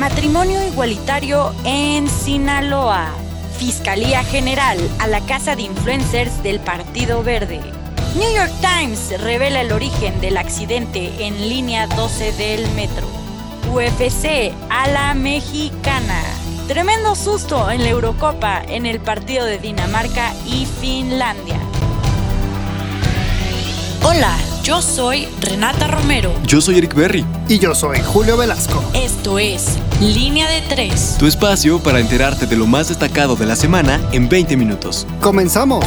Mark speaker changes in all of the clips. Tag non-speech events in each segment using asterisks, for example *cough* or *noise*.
Speaker 1: Matrimonio igualitario en Sinaloa. Fiscalía General a la Casa de Influencers del Partido Verde. New York Times revela el origen del accidente en línea 12 del metro. UFC a la mexicana. Tremendo susto en la Eurocopa en el partido de Dinamarca y Finlandia. Hola, yo soy Renata Romero.
Speaker 2: Yo soy Eric Berry.
Speaker 3: Y yo soy Julio Velasco.
Speaker 1: Esto es Línea de Tres.
Speaker 2: Tu espacio para enterarte de lo más destacado de la semana en 20 minutos.
Speaker 3: ¡Comenzamos!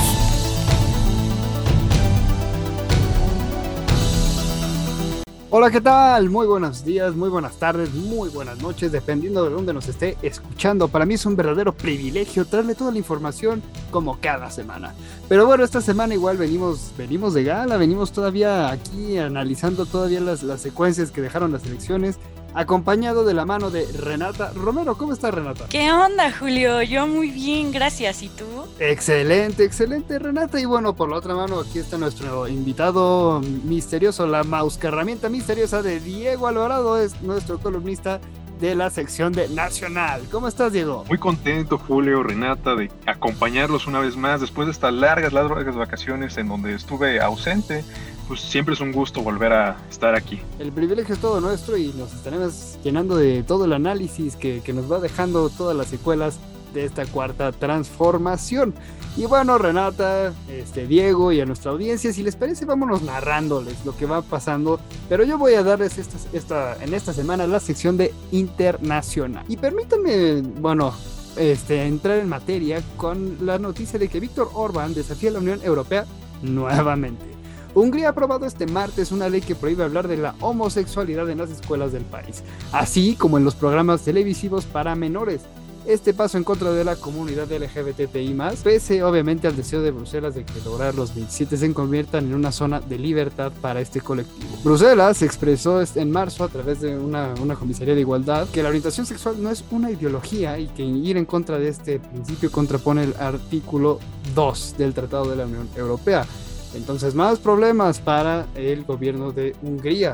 Speaker 3: Hola, ¿qué tal? Muy buenos días, muy buenas tardes, muy buenas noches, dependiendo de dónde nos esté escuchando. Para mí es un verdadero privilegio traerle toda la información como cada semana. Pero bueno, esta semana igual venimos, venimos de gala, venimos todavía aquí analizando todavía las, las secuencias que dejaron las elecciones acompañado de la mano de Renata Romero. ¿Cómo estás, Renata?
Speaker 1: ¿Qué onda, Julio? Yo muy bien, gracias. ¿Y tú?
Speaker 3: Excelente, excelente, Renata. Y bueno, por la otra mano, aquí está nuestro invitado misterioso, la mouse herramienta misteriosa de Diego Alvarado, es nuestro columnista de la sección de Nacional. ¿Cómo estás, Diego?
Speaker 4: Muy contento, Julio, Renata, de acompañarlos una vez más después de estas largas, largas vacaciones en donde estuve ausente pues siempre es un gusto volver a estar aquí.
Speaker 3: El privilegio es todo nuestro y nos estaremos llenando de todo el análisis que, que nos va dejando todas las secuelas de esta cuarta transformación. Y bueno, Renata, este, Diego y a nuestra audiencia, si les parece, vámonos narrándoles lo que va pasando. Pero yo voy a darles esta, esta, en esta semana la sección de internacional. Y permítanme, bueno, este, entrar en materia con la noticia de que Víctor Orban desafía a la Unión Europea nuevamente. Hungría ha aprobado este martes una ley que prohíbe hablar de la homosexualidad en las escuelas del país, así como en los programas televisivos para menores. Este paso en contra de la comunidad LGBTI, pese obviamente al deseo de Bruselas de que lograr los 27 se conviertan en una zona de libertad para este colectivo. Bruselas expresó en marzo a través de una, una comisaría de igualdad que la orientación sexual no es una ideología y que ir en contra de este principio contrapone el artículo 2 del Tratado de la Unión Europea entonces, más problemas para el gobierno de Hungría,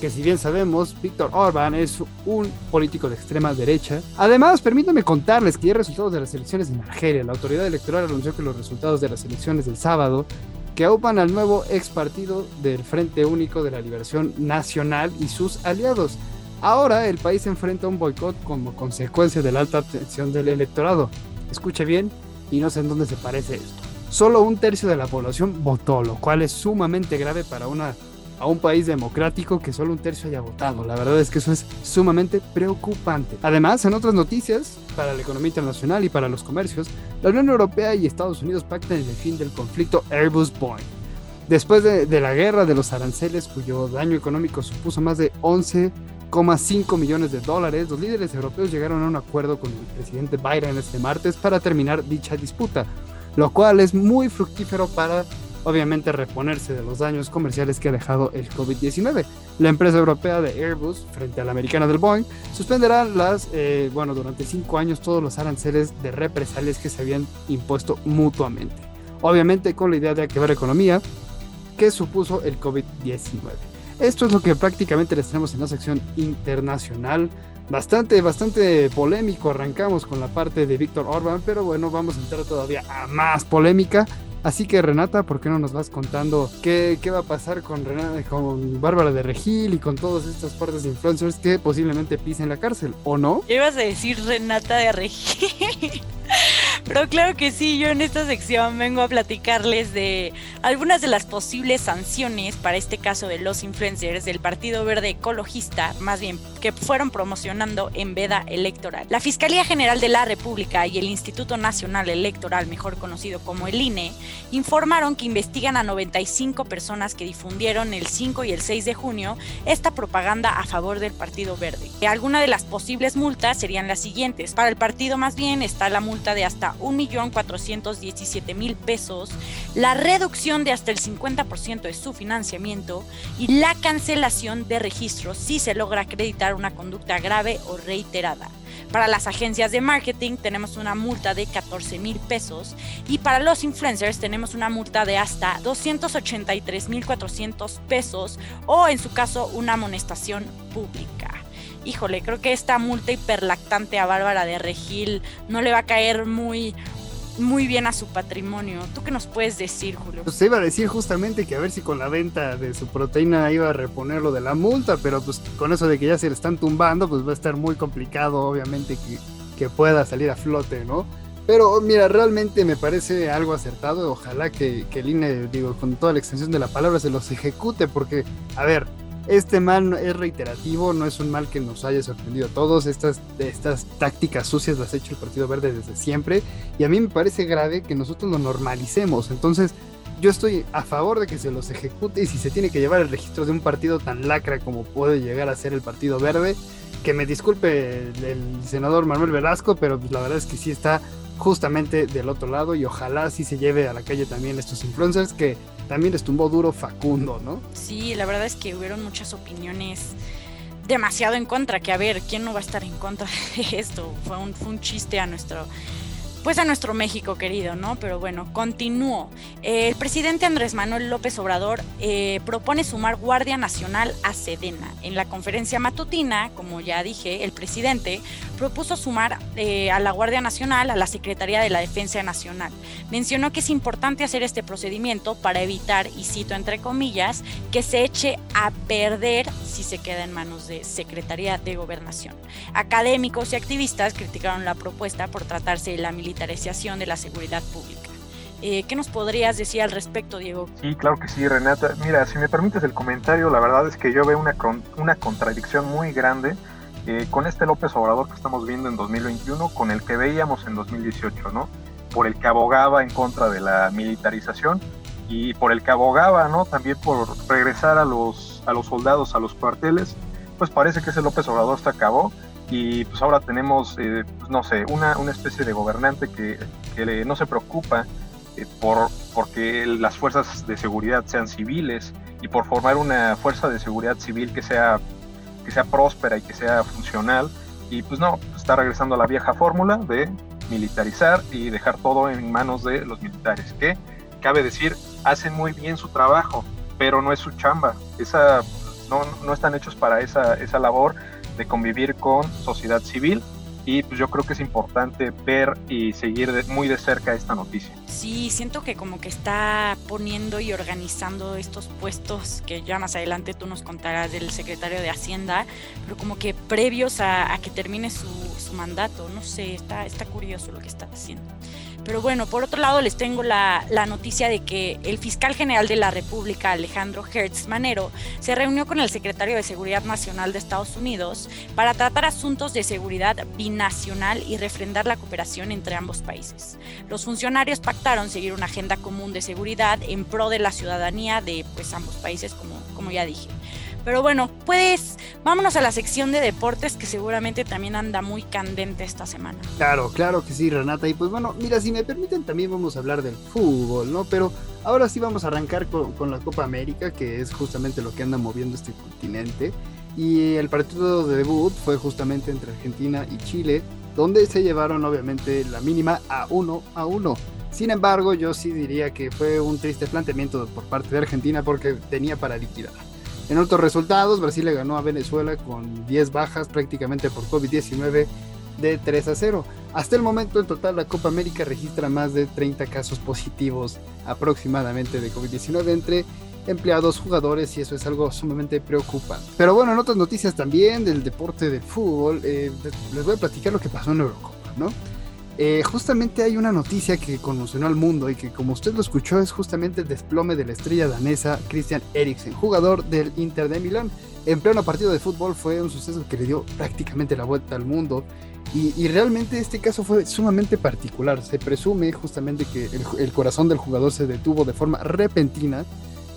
Speaker 3: que si bien sabemos, Víctor Orbán es un político de extrema derecha. Además, permítanme contarles que ya resultados de las elecciones en Argelia, la autoridad electoral anunció que los resultados de las elecciones del sábado que aupan al nuevo ex partido del Frente Único de la Liberación Nacional y sus aliados. Ahora el país enfrenta un boicot como consecuencia de la alta tensión del electorado. Escuche bien y no sé en dónde se parece esto solo un tercio de la población votó, lo cual es sumamente grave para un país democrático que solo un tercio haya votado. La verdad es que eso es sumamente preocupante. Además, en otras noticias, para la economía internacional y para los comercios, la Unión Europea y Estados Unidos pactan el fin del conflicto Airbus-Boeing. Después de, de, la guerra de los aranceles, cuyo daño económico supuso más de 11,5 millones de dólares, los líderes europeos llegaron a un acuerdo con el presidente Biden este martes para terminar dicha disputa lo cual es muy fructífero para obviamente reponerse de los daños comerciales que ha dejado el COVID-19. La empresa europea de Airbus, frente a la americana del Boeing, suspenderá las, eh, bueno, durante cinco años todos los aranceles de represalias que se habían impuesto mutuamente. Obviamente con la idea de activar economía que supuso el COVID-19. Esto es lo que prácticamente les tenemos en la sección internacional bastante, bastante polémico. Arrancamos con la parte de Víctor Orban, pero bueno, vamos a entrar todavía a más polémica. Así que Renata, ¿por qué no nos vas contando qué, qué va a pasar con, Renata, con Bárbara de Regil y con todas estas partes de influencers que posiblemente pisen la cárcel, ¿o no?
Speaker 1: Ibas a decir Renata de Regil. *laughs* Pero claro que sí, yo en esta sección vengo a platicarles de algunas de las posibles sanciones para este caso de los influencers del Partido Verde Ecologista, más bien fueron promocionando en veda electoral. La Fiscalía General de la República y el Instituto Nacional Electoral, mejor conocido como el INE, informaron que investigan a 95 personas que difundieron el 5 y el 6 de junio esta propaganda a favor del Partido Verde. Algunas de las posibles multas serían las siguientes. Para el partido más bien está la multa de hasta 1.417.000 pesos, la reducción de hasta el 50% de su financiamiento y la cancelación de registros si se logra acreditar una conducta grave o reiterada. Para las agencias de marketing tenemos una multa de 14 mil pesos y para los influencers tenemos una multa de hasta 283 mil 400 pesos o en su caso una amonestación pública. híjole, creo que esta multa hiperlactante a Bárbara de Regil no le va a caer muy muy bien a su patrimonio. ¿Tú qué nos puedes decir, Julio?
Speaker 3: Pues se iba a decir justamente que a ver si con la venta de su proteína iba a reponer lo de la multa, pero pues con eso de que ya se le están tumbando, pues va a estar muy complicado, obviamente, que, pueda salir a flote, ¿no? Pero mira, realmente me parece algo acertado. Ojalá que, que digo, con toda la extensión de la palabra, se los ejecute, porque, a ver, este mal es reiterativo, no es un mal que nos haya sorprendido a todos. Estas, estas tácticas sucias las ha hecho el Partido Verde desde siempre. Y a mí me parece grave que nosotros lo normalicemos. Entonces, yo estoy a favor de que se los ejecute y si se tiene que llevar el registro de un partido tan lacra como puede llegar a ser el Partido Verde, que me disculpe el, senador Manuel Velasco, pero pues la verdad es que sí está justamente del otro lado y ojalá sí se lleve a la calle también estos influencers que también les tumbó duro Facundo, ¿no?
Speaker 1: Sí, la verdad es que hubieron muchas opiniones demasiado en contra, que a ver, ¿quién no va a estar en contra de esto? Fue un, fue un chiste a nuestro pues a nuestro México querido, ¿no? Pero bueno, continúo. el presidente Andrés Manuel López Obrador eh, propone sumar Guardia Nacional a Sedena. En la conferencia matutina, como ya dije, el presidente propuso sumar eh, a la Guardia Nacional a la Secretaría de la Defensa Nacional. Mencionó que es importante hacer este procedimiento para evitar, y cito entre comillas, que se eche a perder si se queda en manos de Secretaría de Gobernación. Académicos y activistas criticaron la propuesta por tratarse de la de la seguridad pública. Eh, ¿Qué nos podrías decir al respecto, Diego?
Speaker 4: Sí, claro que sí, Renata. Mira, si me permites el comentario, la verdad es que yo veo una, una contradicción muy grande eh, con este López Obrador que estamos viendo en 2021 con el que veíamos en 2018, ¿no? Por el que abogaba en contra de la militarización y por el que abogaba, ¿no? También por regresar a los, a los soldados a los cuarteles, pues parece que ese López Obrador se acabó y pues ahora tenemos, eh, pues, no sé, una, una, especie de gobernante que, que no se preocupa eh, por porque las fuerzas de seguridad sean civiles y por formar una fuerza de seguridad civil que sea, que sea próspera y que sea funcional. Y pues no, está regresando a la vieja fórmula de militarizar y dejar todo en manos de los militares, que cabe decir, hacen muy bien su trabajo, pero no es su chamba. Esa, no, no están hechos para esa, esa labor de convivir con sociedad civil y pues yo creo que es importante ver y seguir muy de cerca esta noticia.
Speaker 1: Sí, siento que como que está poniendo y organizando estos puestos que ya más adelante tú nos contarás del secretario de Hacienda, pero como que previos a, que termine su, su, mandato, no sé, está, está curioso lo que está haciendo. Pero bueno, por otro lado les tengo la, noticia de que el fiscal general de la República, Alejandro Hertz Manero, se reunió con el secretario de Seguridad Nacional de Estados Unidos para tratar asuntos de seguridad binacional y refrendar la cooperación entre ambos países. Los funcionarios pactaron seguir una agenda común de seguridad en pro de la ciudadanía de pues, ambos países, como, como ya dije. Pero bueno, pues vámonos a la sección de deportes que seguramente también anda muy candente esta semana.
Speaker 3: Claro, claro que sí, Renata. Y pues bueno, mira, si me permiten también vamos a hablar del fútbol, ¿no? Pero ahora sí vamos a arrancar con, la Copa América, que es justamente lo que anda moviendo este continente. Y el partido de debut fue justamente entre Argentina y Chile, donde se llevaron obviamente la mínima a uno a uno. Sin embargo, yo sí diría que fue un triste planteamiento por parte de Argentina porque tenía para liquidar. En otros resultados, Brasil le ganó a Venezuela con 10 bajas prácticamente por COVID-19 de 3 a 0. Hasta el momento en total la Copa América registra más de 30 casos positivos aproximadamente de COVID-19 entre empleados, jugadores y eso es algo sumamente preocupante. Pero bueno, en otras noticias también del deporte del fútbol, eh, les voy a platicar lo que pasó en Eurocopa, ¿no? Eh, justamente hay una noticia que conmocionó al mundo y que como usted lo escuchó es justamente el desplome de la estrella danesa Christian Eriksen, jugador del Inter de Milán. En pleno partido de fútbol fue un suceso que le dio prácticamente la vuelta al mundo y, realmente este caso fue sumamente particular. Se presume justamente que el, corazón del jugador se detuvo de forma repentina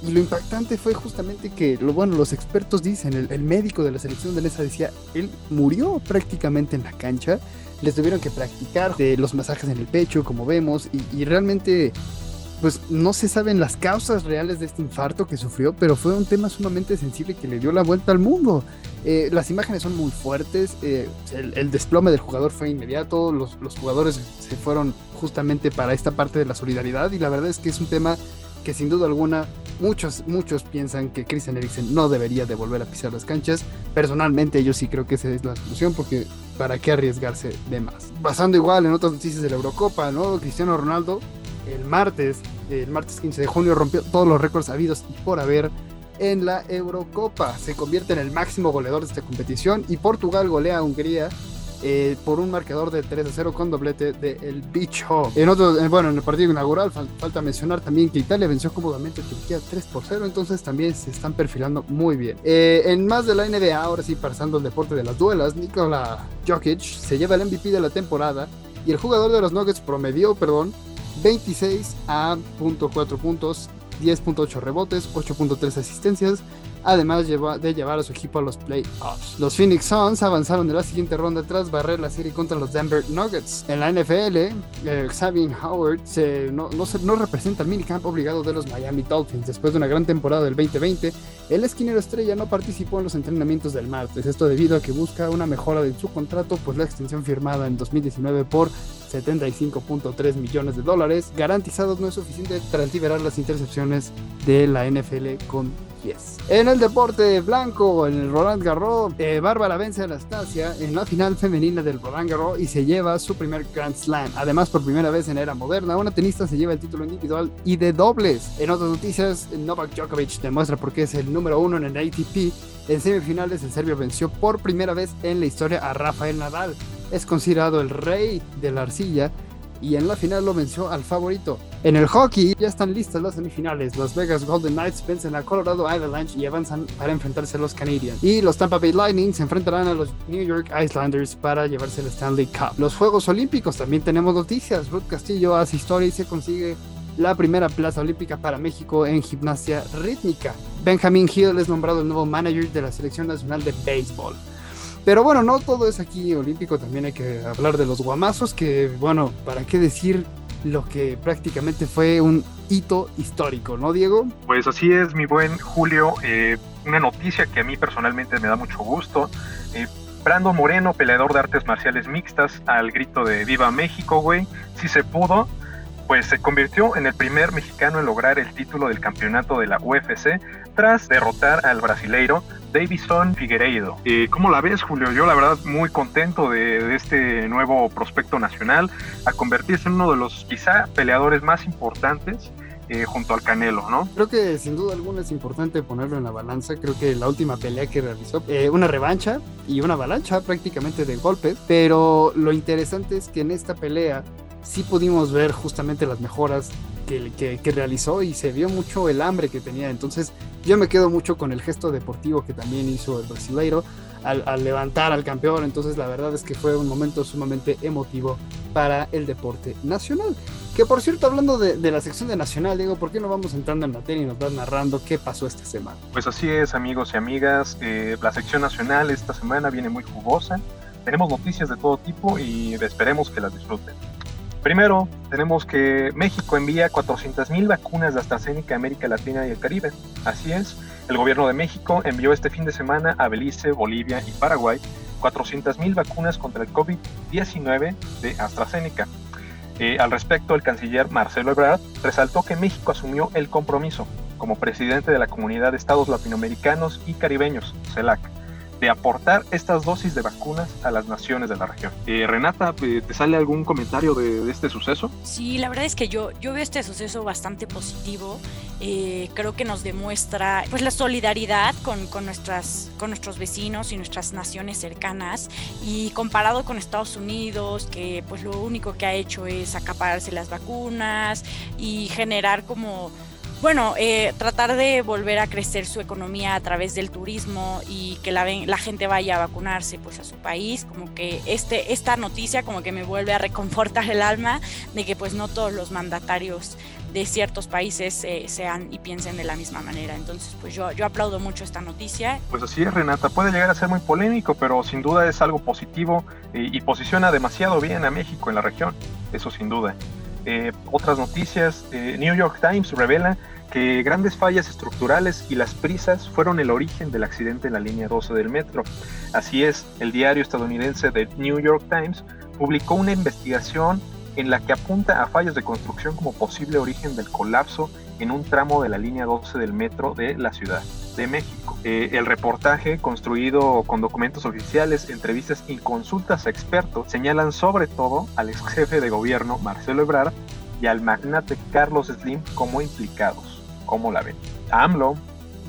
Speaker 3: y lo impactante fue justamente que, lo bueno, los expertos dicen, el, el médico de la selección danesa decía, él murió prácticamente en la cancha les tuvieron que practicar de los masajes en el pecho, como vemos, y, realmente pues no se saben las causas reales de este infarto que sufrió, pero fue un tema sumamente sensible que le dio la vuelta al mundo. Eh, las imágenes son muy fuertes, eh, el, desplome del jugador fue inmediato, los, los, jugadores se fueron justamente para esta parte de la solidaridad y la verdad es que es un tema que sin duda alguna muchos, muchos piensan que Christian Eriksen no debería de volver a pisar las canchas. Personalmente yo sí creo que esa es la solución porque ¿para qué arriesgarse de más? Pasando igual en otras noticias de la Eurocopa, ¿no? Cristiano Ronaldo el martes, el martes 15 de junio rompió todos los récords habidos y por haber en la Eurocopa. Se convierte en el máximo goleador de esta competición y Portugal golea a Hungría eh, por un marcador de 3 a 0 con doblete de El Bicho. En otro, eh, bueno, en el partido inaugural falta mencionar también que Italia venció cómodamente a Turquía 3 por 0, entonces también se están perfilando muy bien. Eh, en más de la NBA, ahora sí, pasando al deporte de las duelas, Nikola Jokic se lleva el MVP de la temporada y el jugador de los Nuggets promedió, perdón, 26 a .4 puntos, 10.8 rebotes, 8.3 asistencias, además de llevar a su equipo a los playoffs. Los Phoenix Suns avanzaron de la siguiente ronda tras barrer la serie contra los Denver Nuggets. En la NFL, eh, Xavier Howard no, representa el minicamp obligado de los Miami Dolphins. Después de una gran temporada del 2020, el esquinero estrella no participó en los entrenamientos del martes. Esto debido a que busca una mejora de su contrato, pues la extensión firmada en 2019 por 75.3 millones de dólares garantizados no es suficiente tras liberar las intercepciones de la NFL con en el deporte blanco, en el Roland Garros, eh, Bárbara vence a Anastasia en la final femenina del Roland Garros y se lleva su primer Grand Slam. Además, por primera vez en era moderna, una tenista se lleva el título individual y de dobles. En otras noticias, Novak Djokovic demuestra por qué es el número uno en el ATP. En semifinales, el serbio venció por primera vez en la historia a Rafael Nadal. Es considerado el rey de la arcilla y en la final lo venció al favorito. En el hockey ya están listas las semifinales. Los Vegas Golden Knights vencen a Colorado Avalanche y avanzan para enfrentarse a los Canadiens. Y los Tampa Bay Lightning se enfrentarán a los New York Islanders para llevarse el Stanley Cup. Los Juegos Olímpicos también tenemos noticias. Ruth Castillo hace historia y se consigue la primera plaza olímpica para México en gimnasia rítmica. Benjamin Hill es nombrado el nuevo manager de la selección nacional de béisbol. Pero bueno, no todo es aquí olímpico, también hay que hablar de los guamazos, que bueno, ¿para qué decir lo que prácticamente fue un hito histórico, ¿no, Diego?
Speaker 4: Pues así es, mi buen Julio. Eh, una noticia que a mí personalmente me da mucho gusto. Eh, Brando Moreno, peleador de artes marciales mixtas, al grito de Viva México, güey. Si se pudo, pues se convirtió en el primer mexicano en lograr el título del campeonato de la UFC tras derrotar al brasileiro Davison Figueiredo. Eh, ¿Cómo la ves, Julio? Yo la verdad muy contento de, este nuevo prospecto nacional a convertirse en uno de los quizá peleadores más importantes eh, junto al Canelo, ¿no?
Speaker 3: Creo que sin duda alguna es importante ponerlo en la balanza. Creo que la última pelea que realizó, eh, una revancha y una avalancha prácticamente de golpes, pero lo interesante es que en esta pelea sí pudimos ver justamente las mejoras que, que, realizó y se vio mucho el hambre que tenía. Entonces yo me quedo mucho con el gesto deportivo que también hizo el brasileiro al, levantar al campeón. Entonces la verdad es que fue un momento sumamente emotivo para el deporte nacional. Que por cierto, hablando de, de, la sección de Nacional, Diego, ¿por qué no vamos entrando en materia y nos vas narrando qué pasó esta semana?
Speaker 4: Pues así es, amigos y amigas. Eh, la sección nacional esta semana viene muy jugosa. Tenemos noticias de todo tipo y esperemos que las disfruten. Primero, tenemos que México envía 400.000 vacunas de AstraZeneca a América Latina y el Caribe. Así es, el gobierno de México envió este fin de semana a Belice, Bolivia y Paraguay 400.000 vacunas contra el COVID-19 de AstraZeneca. Eh, al respecto, el canciller Marcelo Ebrard resaltó que México asumió el compromiso como presidente de la Comunidad de Estados Latinoamericanos y Caribeños, CELAC, de aportar estas dosis de vacunas a las naciones de la región. Eh, Renata, eh, ¿te sale algún comentario de, este suceso?
Speaker 1: Sí, la verdad es que yo, yo veo este suceso bastante positivo. Eh, creo que nos demuestra pues, la solidaridad con, con, nuestras, con nuestros vecinos y nuestras naciones cercanas. Y comparado con Estados Unidos, que pues lo único que ha hecho es acapararse las vacunas y generar como bueno, eh, tratar de volver a crecer su economía a través del turismo y que la, la gente vaya a vacunarse pues a su país, como que este, esta noticia como que me vuelve a reconfortar el alma de que pues no todos los mandatarios de ciertos países eh, sean y piensen de la misma manera. Entonces, pues yo, yo aplaudo mucho esta noticia.
Speaker 4: Pues así es, Renata. Puede llegar a ser muy polémico, pero sin duda es algo positivo y, y posiciona demasiado bien a México en la región. Eso sin duda. Eh, otras noticias, eh, New York Times revela que grandes fallas estructurales y las prisas fueron el origen del accidente en la línea 12 del metro. Así es, el diario estadounidense The New York Times publicó una investigación en la que apunta a fallas de construcción como posible origen del colapso en un tramo de la línea 12 del metro de la Ciudad de México. Eh, el reportaje, construido con documentos oficiales, entrevistas y consultas a expertos, señalan sobre todo al ex jefe de gobierno Marcelo Ebrard y al magnate Carlos Slim como implicados. ¿Cómo la ven? AMLO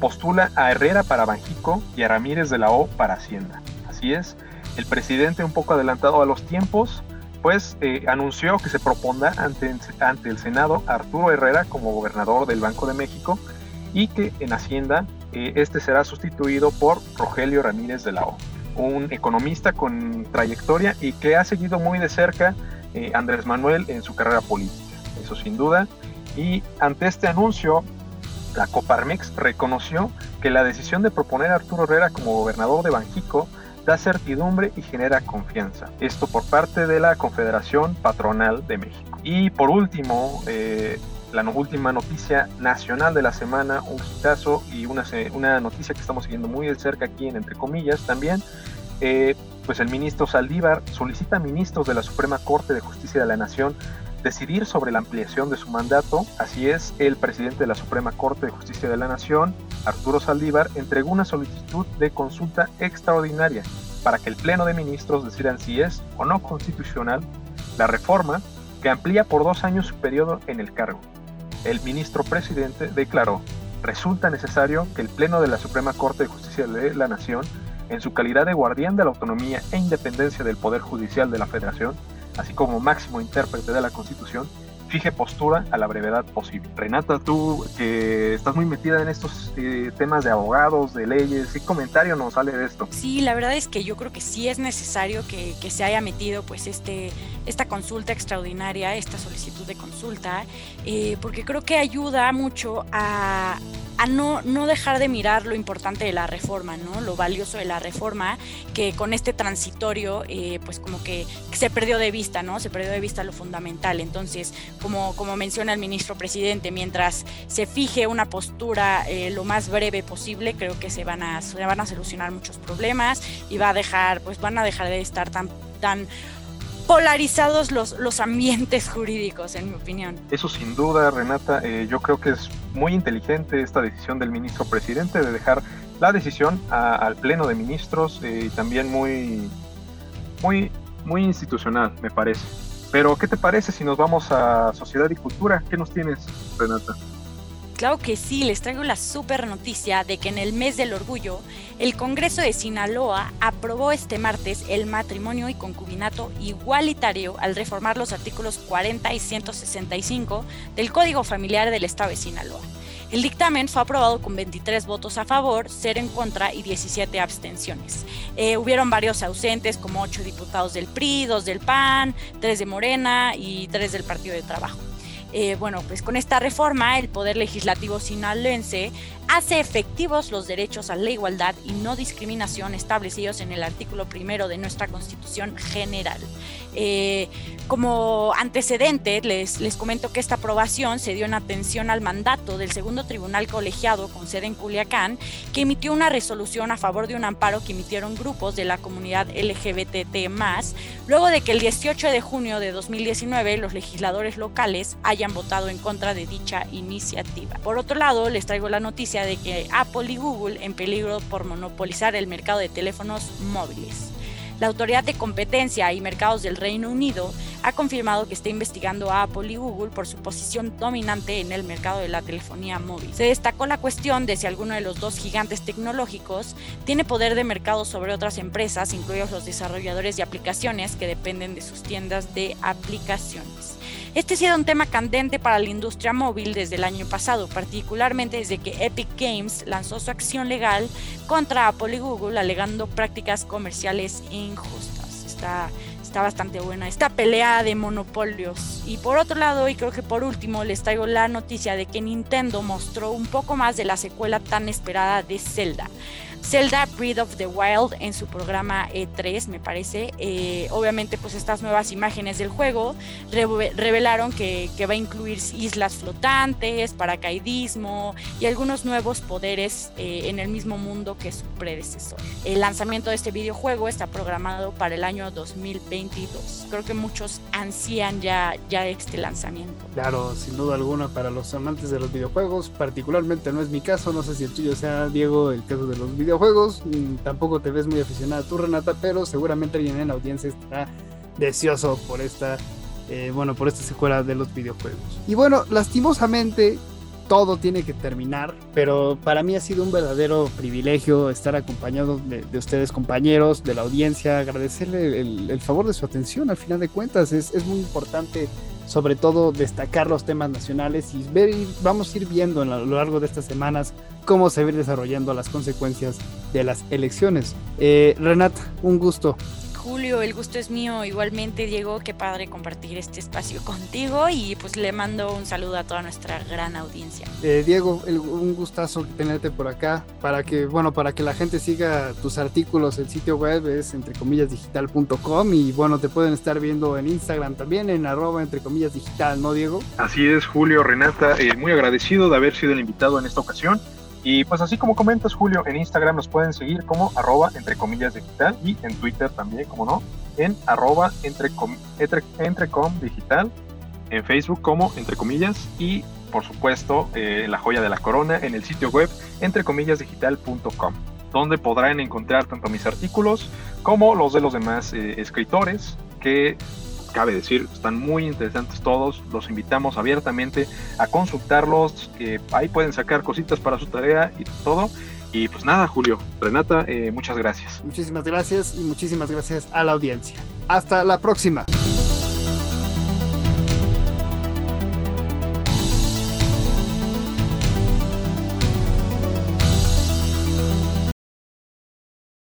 Speaker 4: postula a Herrera para Banjico y a Ramírez de la O para Hacienda. Así es, el presidente un poco adelantado a los tiempos, pues eh, anunció que se propondrá ante, ante el Senado Arturo Herrera como gobernador del Banco de México y que en Hacienda este será sustituido por Rogelio Ramírez de la O, un economista con trayectoria y que ha seguido muy de cerca eh, Andrés Manuel en su carrera política, eso sin duda. Y ante este anuncio, la Coparmex reconoció que la decisión de proponer a Arturo Herrera como gobernador de Banjico da certidumbre y genera confianza. Esto por parte de la Confederación Patronal de México. Y por último, eh, la última noticia nacional de la semana, un hitazo y una, una noticia que estamos siguiendo muy de cerca aquí en Entre Comillas también. Eh, pues el ministro Saldívar solicita a ministros de la Suprema Corte de Justicia de la Nación decidir sobre la ampliación de su mandato. Así es, el presidente de la Suprema Corte de Justicia de la Nación, Arturo Saldívar, entregó una solicitud de consulta extraordinaria para que el Pleno de Ministros decidan si es o no constitucional la reforma que amplía por dos años su periodo en el cargo. El ministro presidente declaró, resulta necesario que el Pleno de la Suprema Corte de Justicia de la Nación, en su calidad de guardián de la autonomía e independencia del Poder Judicial de la Federación, así como máximo intérprete de la Constitución, fije postura a la brevedad posible. Renata, tú que estás muy metida en estos eh, temas de abogados, de leyes, ¿qué comentario nos sale de esto?
Speaker 1: Sí, la verdad es que yo creo que sí es necesario que, que se haya metido pues este, esta consulta extraordinaria, esta solicitud de consulta, eh, porque creo que ayuda mucho a, a no, no dejar de mirar lo importante de la reforma, ¿no? Lo valioso de la reforma, que con este transitorio, eh, pues como que se perdió de vista, ¿no? Se perdió de vista lo fundamental. Entonces, como, como menciona el ministro presidente, mientras se fije una postura eh, lo más breve posible, creo que se van a, se van a solucionar muchos problemas y va a dejar, pues van a dejar de estar tan, tan polarizados los, los ambientes jurídicos, en mi opinión.
Speaker 4: Eso sin duda, Renata, eh, yo creo que es muy inteligente esta decisión del ministro presidente de dejar la decisión al pleno de ministros eh, y también muy, muy, muy institucional, me parece. Pero, ¿qué te parece si nos vamos a sociedad y cultura? ¿Qué nos tienes, Renata?
Speaker 1: Claro que sí, les traigo la super noticia de que en el mes del orgullo, el Congreso de Sinaloa aprobó este martes el matrimonio y concubinato igualitario al reformar los artículos 40 y 165 del Código Familiar del Estado de Sinaloa. El dictamen fue aprobado con 23 votos a favor, 0 en contra y 17 abstenciones. Eh, hubieron varios ausentes, como 8 diputados del PRI, 2 del PAN, 3 de Morena y 3 del Partido de Trabajo. Eh, bueno, pues con esta reforma el Poder Legislativo sinaloense hace efectivos los derechos a la igualdad y no discriminación establecidos en el artículo primero de nuestra Constitución General. Eh, como antecedente, les, les comento que esta aprobación se dio en atención al mandato del segundo tribunal colegiado con sede en Culiacán, que emitió una resolución a favor de un amparo que emitieron grupos de la comunidad LGBTT, luego de que el 18 de junio de 2019 los legisladores locales hayan votado en contra de dicha iniciativa. Por otro lado, les traigo la noticia de que Apple y Google en peligro por monopolizar el mercado de teléfonos móviles. La Autoridad de Competencia y Mercados del Reino Unido ha confirmado que está investigando a Apple y Google por su posición dominante en el mercado de la telefonía móvil. Se destacó la cuestión de si alguno de los dos gigantes tecnológicos tiene poder de mercado sobre otras empresas, incluidos los desarrolladores de aplicaciones que dependen de sus tiendas de aplicaciones. Este ha sido un tema candente para la industria móvil desde el año pasado, particularmente desde que Epic Games lanzó su acción legal contra Apple y Google alegando prácticas comerciales injustas. Está, está bastante buena esta pelea de monopolios. Y por otro lado, y creo que por último, les traigo la noticia de que Nintendo mostró un poco más de la secuela tan esperada de Zelda. Zelda Breath of the Wild en su programa E3, me parece. Eh, obviamente, pues estas nuevas imágenes del juego revelaron que, va a incluir islas flotantes, paracaidismo y algunos nuevos poderes eh, en el mismo mundo que su predecesor. El lanzamiento de este videojuego está programado para el año 2022. Creo que muchos ansían ya, ya este lanzamiento.
Speaker 3: Claro, sin duda alguna para los amantes de los videojuegos, particularmente no es mi caso, no sé si el tuyo sea, Diego, el caso de los videojuegos, mm, tampoco te ves muy aficionada tú, Renata, pero seguramente alguien en la audiencia estará deseoso por esta, eh, bueno, por esta secuela de los videojuegos. Y bueno, lastimosamente todo tiene que terminar, pero para mí ha sido un verdadero privilegio estar acompañado de, ustedes compañeros, de la audiencia, agradecerle el, favor de su atención al final de cuentas, es, es muy importante sobre todo destacar los temas nacionales y ver vamos a ir viendo a lo largo de estas semanas cómo se va desarrollando las consecuencias de las elecciones. Eh, Renat, un gusto
Speaker 1: Julio, el gusto es mío. Igualmente, Diego, qué padre compartir este espacio contigo y pues le mando un saludo a toda nuestra gran audiencia.
Speaker 3: Eh, Diego, un gustazo tenerte por acá para que, bueno, para que la gente siga tus artículos. El sitio web es entre comillas digital.com y bueno, te pueden estar viendo en Instagram también en arroba entre comillas digital, ¿no, Diego?
Speaker 4: Así es, Julio, Renata, eh, muy agradecido de haber sido el invitado en esta ocasión. Y pues así como comentas, Julio, en Instagram nos pueden seguir como arroba entre comillas digital y en Twitter también, como no, en arroba entre, digital, en Facebook como entre comillas y por supuesto eh, la joya de la corona en el sitio web entrecomillasdigital.com donde podrán encontrar tanto mis artículos como los de los demás eh, escritores que cabe decir, están muy interesantes todos, los invitamos abiertamente a consultarlos, que ahí pueden sacar cositas para su tarea y todo. Y pues nada, Julio, Renata, eh, muchas gracias.
Speaker 3: Muchísimas gracias y muchísimas gracias a la audiencia. Hasta la próxima.